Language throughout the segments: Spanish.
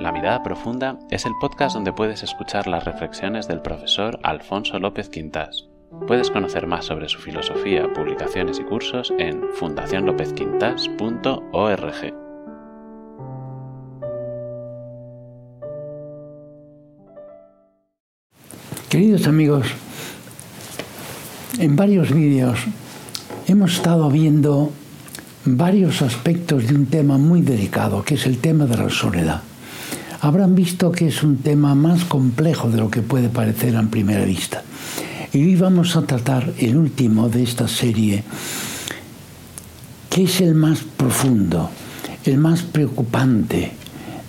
La Mirada Profunda es el podcast donde puedes escuchar las reflexiones del profesor Alfonso López Quintas. Puedes conocer más sobre su filosofía, publicaciones y cursos en fundacionlopezquintas.org. Queridos amigos, en varios vídeos hemos estado viendo varios aspectos de un tema muy delicado, que es el tema de la soledad. Habrán visto que es un tema más complejo de lo que puede parecer a primera vista. Y hoy vamos a tratar el último de esta serie, que es el más profundo, el más preocupante,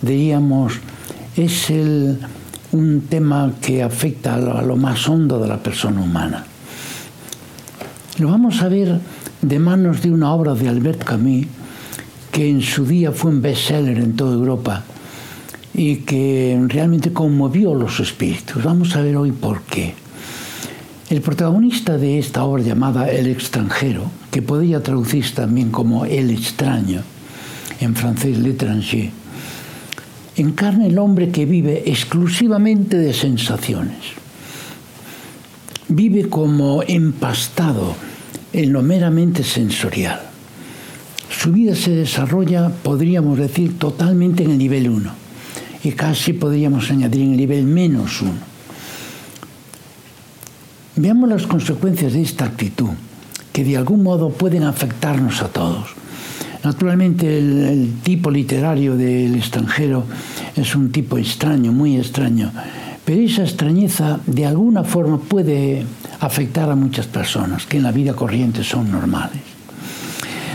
diríamos, es el un tema que afecta a lo, más hondo de la persona humana. Lo vamos a ver de manos de una obra de Albert Camus, que en su día fue un bestseller en toda Europa y que realmente conmovió los espíritus. Vamos a ver hoy por qué. El protagonista de esta obra llamada El extranjero, que podría traducirse también como El extraño, en francés l'étranger, encarna el hombre que vive exclusivamente de sensaciones. Vive como empastado en lo meramente sensorial. Su vida se desarrolla, podríamos decir, totalmente en el nivel 1 y casi podríamos añadir en el nivel menos 1. Veamos las consecuencias de esta actitud, que de algún modo pueden afectarnos a todos. Naturalmente el, tipo literario del extranjero es un tipo extraño, muy extraño, pero esa extrañeza de alguna forma puede afectar a muchas personas que en la vida corriente son normales.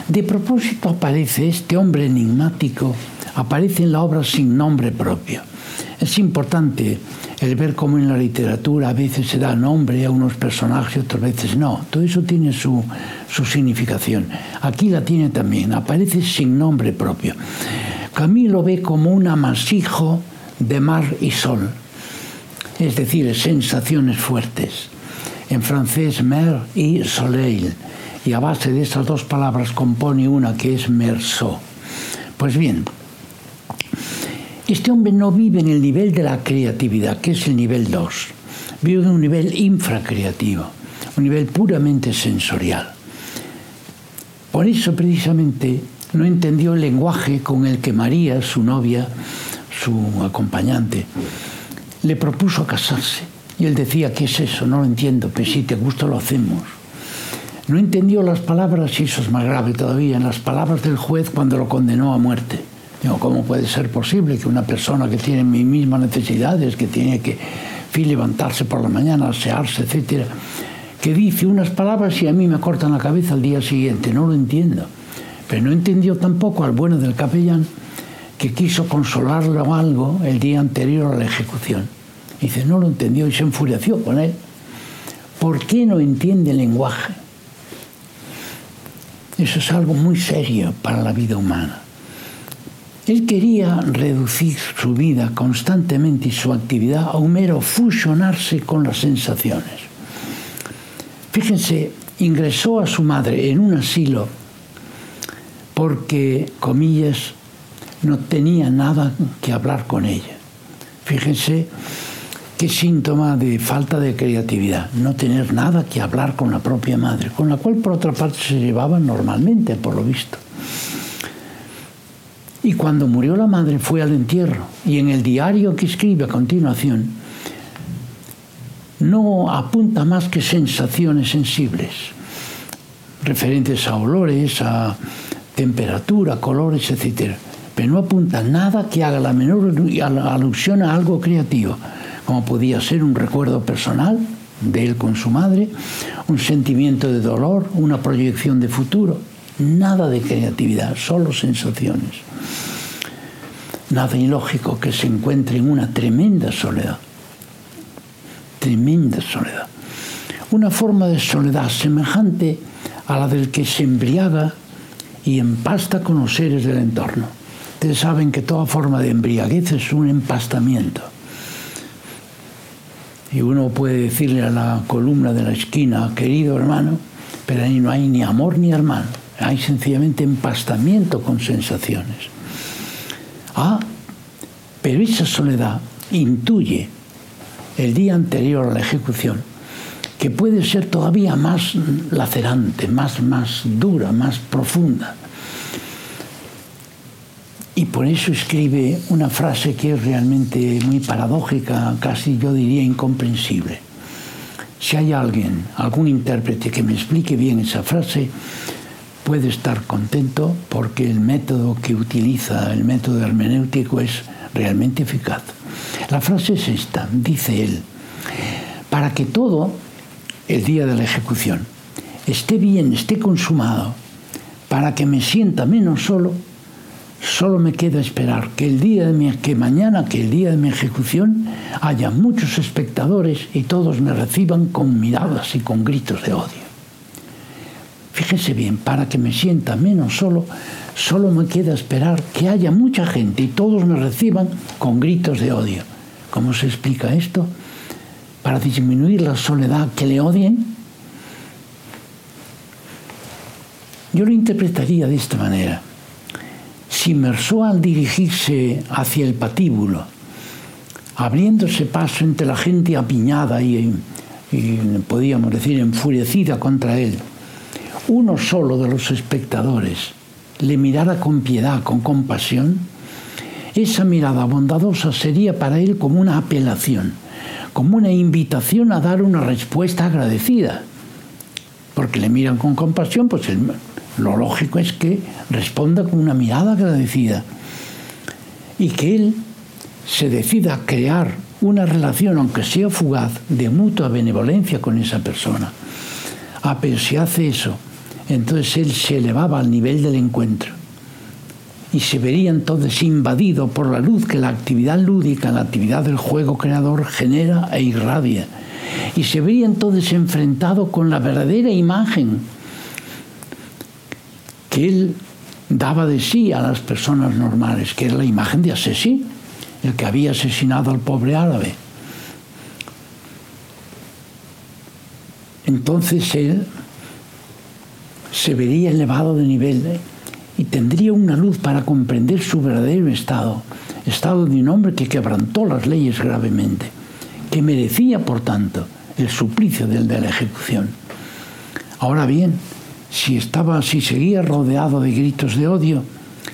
De propósito aparece este hombre enigmático, aparece en la obra sin nombre propio. Es importante el ver cómo en la literatura a veces se da nombre a unos personajes, otras veces no. Todo eso tiene su, su significación. Aquí la tiene también, aparece sin nombre propio. Camilo lo ve como un amasijo de mar y sol, es decir, sensaciones fuertes. En francés, mer y soleil. Y a base de esas dos palabras compone una que es merceau. Pues bien, este hombre no vive en el nivel de la creatividad, que es el nivel 2. Vive en un nivel infracreativo, un nivel puramente sensorial. Por eso precisamente no entendió el lenguaje con el que María, su novia, su acompañante, le propuso casarse. Y él decía, ¿qué es eso? No lo entiendo, pero si te gusta lo hacemos. No entendió las palabras, y eso es más grave todavía, en las palabras del juez cuando lo condenó a muerte. ¿Cómo puede ser posible que una persona que tiene mis mismas necesidades, que tiene que levantarse por la mañana, asearse, etcétera, que dice unas palabras y a mí me cortan la cabeza al día siguiente? No lo entiendo. Pero no entendió tampoco al bueno del capellán que quiso consolarlo algo el día anterior a la ejecución. Dice, no lo entendió y se enfureció con él. ¿Por qué no entiende el lenguaje? Eso es algo muy serio para la vida humana. Él quería reducir su vida constantemente y su actividad a un mero fusionarse con las sensaciones. Fíjense, ingresó a su madre en un asilo porque, comillas, no tenía nada que hablar con ella. Fíjense qué síntoma de falta de creatividad, no tener nada que hablar con la propia madre, con la cual por otra parte se llevaba normalmente, por lo visto. Y cuando murió la madre fue al entierro. Y en el diario que escribe a continuación, no apunta más que sensaciones sensibles, referentes a olores, a temperatura, colores, etc. Pero no apunta nada que haga la menor alusión a algo creativo, como podía ser un recuerdo personal de él con su madre, un sentimiento de dolor, una proyección de futuro. Nada de creatividad, solo sensaciones. nada ilógico que se encuentre en una tremenda soledad. Tremenda soledad. Una forma de soledad semejante a la del que se embriaga y empasta con los seres del entorno. Ustedes saben que toda forma de embriaguez es un empastamiento. Y uno puede decirle a la columna de la esquina, querido hermano, pero ahí no hay ni amor ni hermano, hay sencillamente empastamiento con sensaciones. Ah, pero esa soledad intuye el día anterior a la ejecución que puede ser todavía más lacerante, más, más dura, más profunda. Y por eso escribe una frase que es realmente muy paradójica, casi yo diría incomprensible. Si hay alguien, algún intérprete que me explique bien esa frase, puede estar contento porque el método que utiliza, el método hermenéutico, es realmente eficaz. La frase es esta, dice él, para que todo, el día de la ejecución, esté bien, esté consumado, para que me sienta menos solo, Solo me queda esperar que el día de que mañana, que el día de mi ejecución, haya muchos espectadores y todos me reciban con miradas y con gritos de odio. Fíjese bien, para que me sienta menos solo, solo me queda esperar que haya mucha gente y todos me reciban con gritos de odio. ¿Cómo se explica esto? Para disminuir la soledad que le odien. Yo lo interpretaría de esta manera se inmersó al dirigirse hacia el patíbulo, abriéndose paso entre la gente apiñada y, y decir enfurecida contra él. Uno solo de los espectadores le mirara con piedad, con compasión, esa mirada bondadosa sería para él como una apelación, como una invitación a dar una respuesta agradecida. Porque le miran con compasión, pues lo lógico es que responda con una mirada agradecida y que él se decida a crear una relación, aunque sea fugaz, de mutua benevolencia con esa persona. Ah, pero si hace eso, entonces él se elevaba al nivel del encuentro y se vería entonces invadido por la luz que la actividad lúdica, la actividad del juego creador genera e irradia. Y se vería entonces enfrentado con la verdadera imagen que él daba de sí a las personas normales, que era la imagen de asesino, el que había asesinado al pobre árabe. Entonces él se vería elevado de nivel ¿eh? y tendría una luz para comprender su verdadero estado, estado de un hombre que quebrantó las leyes gravemente, que merecía, por tanto, el suplicio del de la ejecución. Ahora bien, si estaba, si seguía rodeado de gritos de odio,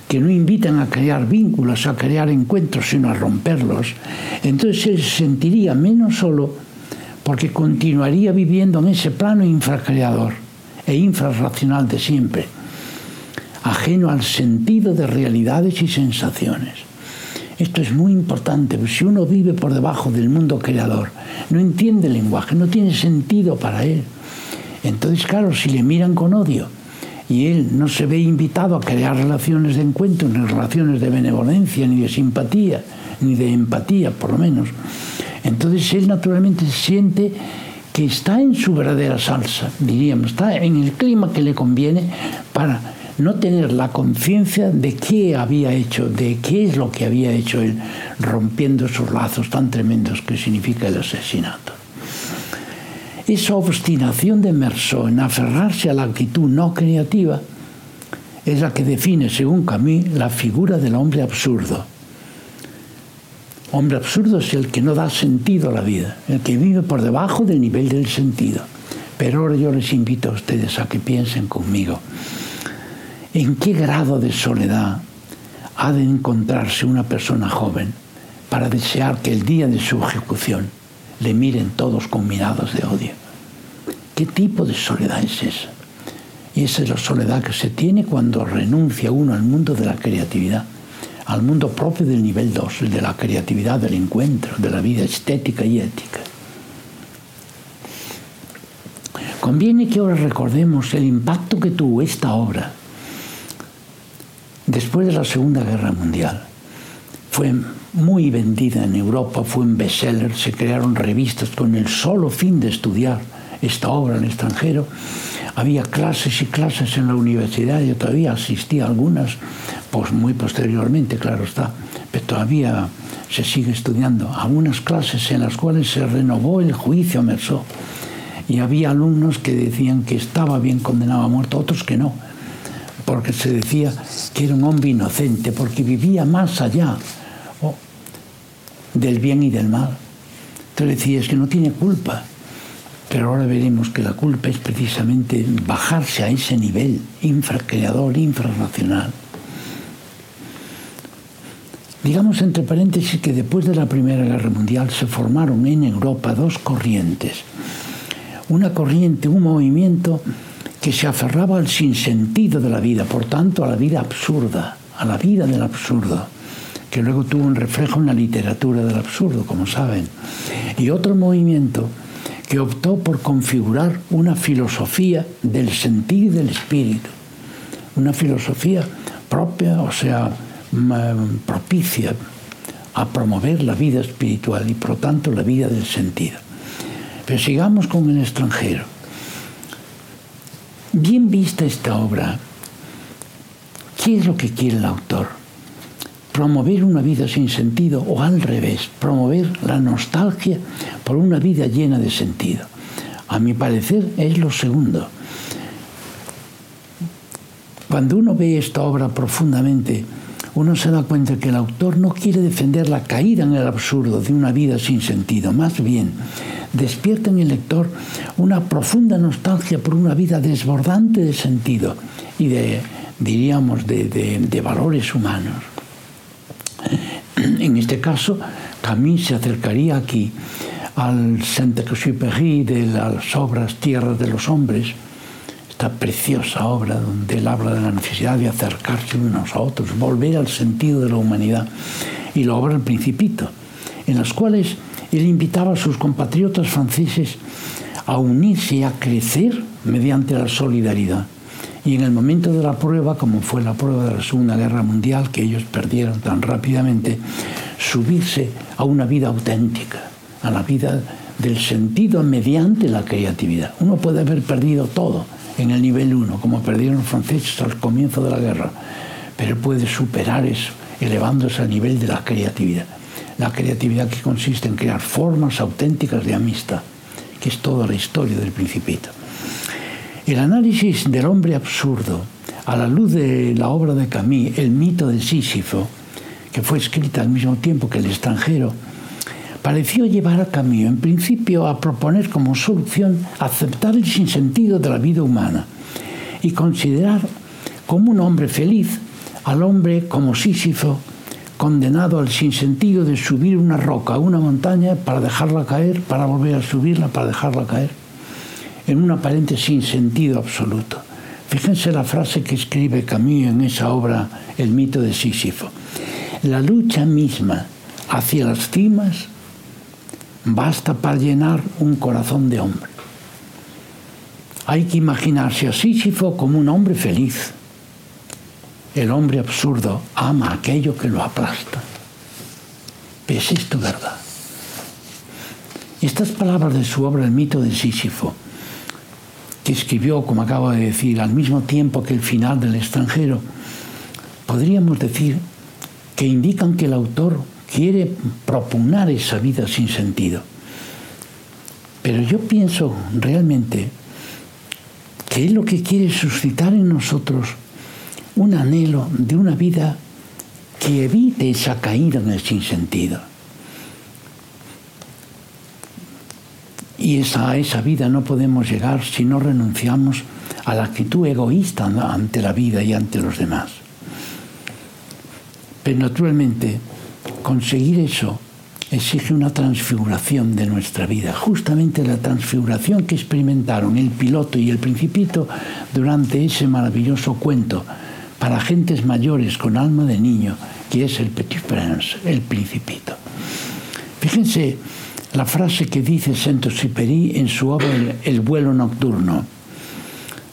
que no invitan a crear vínculos, a crear encuentros, sino a romperlos, entonces él se sentiría menos solo porque continuaría viviendo en ese plano infracreador e infrarracional de siempre, ajeno al sentido de realidades y sensaciones. Esto es muy importante, si uno vive por debajo del mundo creador, no entiende el lenguaje, no tiene sentido para él. Entonces, claro, si le miran con odio y él no se ve invitado a crear relaciones de encuentro, ni relaciones de benevolencia, ni de simpatía, ni de empatía, por lo menos, entonces él naturalmente siente que está en su verdadera salsa, diríamos, está en el clima que le conviene para no tener la conciencia de qué había hecho, de qué es lo que había hecho él, rompiendo esos lazos tan tremendos que significa el asesinato. Esa obstinación de Merceau en aferrarse a la actitud no creativa es la que define, según Camus, la figura del hombre absurdo. Hombre absurdo es el que no da sentido a la vida, el que vive por debajo del nivel del sentido. Pero ahora yo les invito a ustedes a que piensen conmigo, ¿en qué grado de soledad ha de encontrarse una persona joven para desear que el día de su ejecución le miren todos con miradas de odio. ¿Qué tipo de soledad es esa? Y esa es la soledad que se tiene cuando renuncia uno al mundo de la creatividad, al mundo propio del nivel 2, el de la creatividad, del encuentro, de la vida estética y ética. Conviene que ahora recordemos el impacto que tuvo esta obra después de la Segunda Guerra Mundial. fue muy vendida en Europa, fue un bestseller, se crearon revistas con el solo fin de estudiar esta obra en extranjero. Había clases y clases en la universidad, yo todavía asistí a algunas, pues muy posteriormente, claro está, pero todavía se sigue estudiando. Algunas clases en las cuales se renovó el juicio a Merceau y había alumnos que decían que estaba bien condenado a muerte, otros que no, porque se decía que era un hombre inocente, porque vivía más allá del bien y del mal. Entonces decía, es que no tiene culpa. Pero ahora veremos que la culpa es precisamente bajarse a ese nivel infracreador, infrarracional. Digamos entre paréntesis que después de la Primera Guerra Mundial se formaron en Europa dos corrientes una corriente, un movimiento que se aferraba al sinsentido de la vida, por tanto a la vida absurda, a la vida del absurdo, que luego tuvo un reflejo en la literatura del absurdo, como saben. Y otro movimiento que optó por configurar una filosofía del sentir y del espíritu, una filosofía propia, o sea, propicia a promover la vida espiritual y por lo tanto la vida del sentido. Pero sigamos con el extranjero. Bien vista esta obra, ¿qué es lo que quiere el autor? Promover una vida sin sentido o al revés, promover la nostalgia por una vida llena de sentido. A mi parecer es lo segundo. Cuando uno ve esta obra profundamente, uno se da cuenta que el autor no quiere defender la caída en el absurdo de una vida sin sentido, más bien despierta en el lector una profunda nostalgia por una vida desbordante de sentido y de, diríamos, de, valores humanos. En este caso, Camille se acercaría aquí al Saint-Exupéry de las obras Tierra de los Hombres, esta preciosa obra donde él habla de la necesidad de acercarse unos a otros, volver al sentido de la humanidad, y la obra El Principito, en las cuales él invitaba a sus compatriotas franceses a unirse y a crecer mediante la solidaridad. Y en el momento de la prueba, como fue la prueba de la Segunda Guerra Mundial, que ellos perdieron tan rápidamente, subirse a una vida auténtica, a la vida del sentido mediante la creatividad. Uno puede haber perdido todo en el nivel 1, como perdieron los franceses al comienzo de la guerra, pero puede superar eso, elevándose al nivel de la creatividad la creatividad que consiste en crear formas auténticas de amistad, que es toda la historia del principito. El análisis del hombre absurdo, a la luz de la obra de Camus, El mito de Sísifo, que fue escrita al mismo tiempo que El extranjero, pareció llevar a Camus en principio a proponer como solución aceptar el sinsentido de la vida humana y considerar como un hombre feliz al hombre como Sísifo condenado al sinsentido de subir una roca, una montaña, para dejarla caer, para volver a subirla, para dejarla caer, en un aparente sinsentido absoluto. Fíjense la frase que escribe Camus en esa obra El mito de Sísifo. La lucha misma hacia las cimas basta para llenar un corazón de hombre. Hay que imaginarse a Sísifo como un hombre feliz, el hombre absurdo ama aquello que lo aplasta. ¿Es esto verdad? Estas palabras de su obra El mito de Sísifo, que escribió, como acabo de decir, al mismo tiempo que el final del extranjero, podríamos decir que indican que el autor quiere propugnar esa vida sin sentido. Pero yo pienso realmente que es lo que quiere suscitar en nosotros un anhelo de una vida que evite esa caída en el sinsentido. Y esa, a esa vida no podemos llegar si no renunciamos a la actitud egoísta ante la vida y ante los demás. Pero naturalmente, conseguir eso exige una transfiguración de nuestra vida, justamente la transfiguración que experimentaron el piloto y el principito durante ese maravilloso cuento para gentes mayores con alma de niño, que es el Petit Prince, el principito. Fíjense la frase que dice Saint-Exupéry en su obra El vuelo nocturno,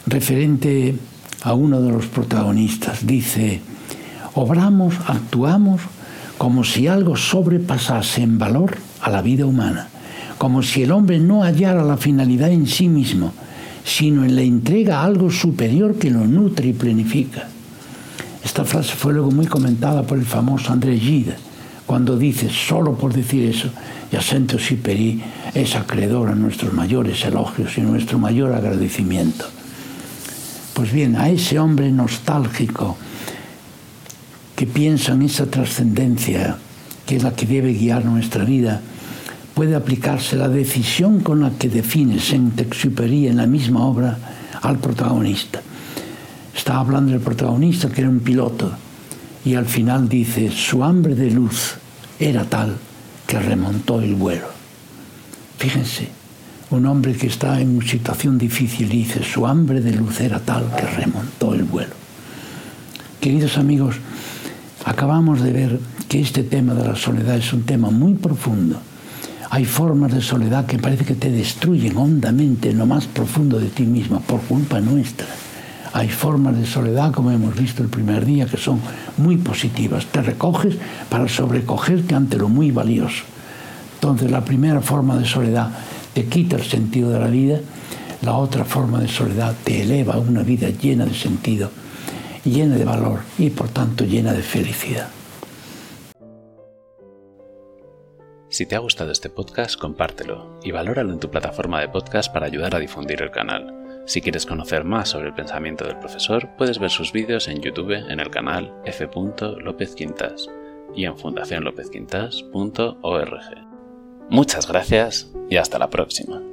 referente a uno de los protagonistas. Dice, obramos, actuamos como si algo sobrepasase en valor a la vida humana, como si el hombre no hallara la finalidad en sí mismo, sino en la entrega a algo superior que lo nutre y planifica. Esta frase fue luego muy comentada por el famoso André Gide, cuando dice, solo por decir eso, Jacinto Siperi es acreedor a nuestros mayores elogios y nuestro mayor agradecimiento. Pues bien, a ese hombre nostálgico que piensa en esa trascendencia que es la que debe guiar nuestra vida, puede aplicarse la decisión con la que define Saint-Exupéry en la misma obra al protagonista. Está hablando del protagonista que era un piloto y al final dice, su hambre de luz era tal que remontó el vuelo. Fíjense, un hombre que está en una situación difícil dice, su hambre de luz era tal que remontó el vuelo. Queridos amigos, acabamos de ver que este tema de la soledad es un tema muy profundo. Hay formas de soledad que parece que te destruyen hondamente en lo más profundo de ti misma por culpa nuestra. Hay formas de soledad, como hemos visto el primer día, que son muy positivas. Te recoges para sobrecogerte ante lo muy valioso. Entonces la primera forma de soledad te quita el sentido de la vida, la otra forma de soledad te eleva a una vida llena de sentido, llena de valor y por tanto llena de felicidad. Si te ha gustado este podcast, compártelo y valóralo en tu plataforma de podcast para ayudar a difundir el canal. Si quieres conocer más sobre el pensamiento del profesor, puedes ver sus vídeos en YouTube en el canal F. López Quintas y en fundacionlopezquintas.org. Muchas gracias y hasta la próxima.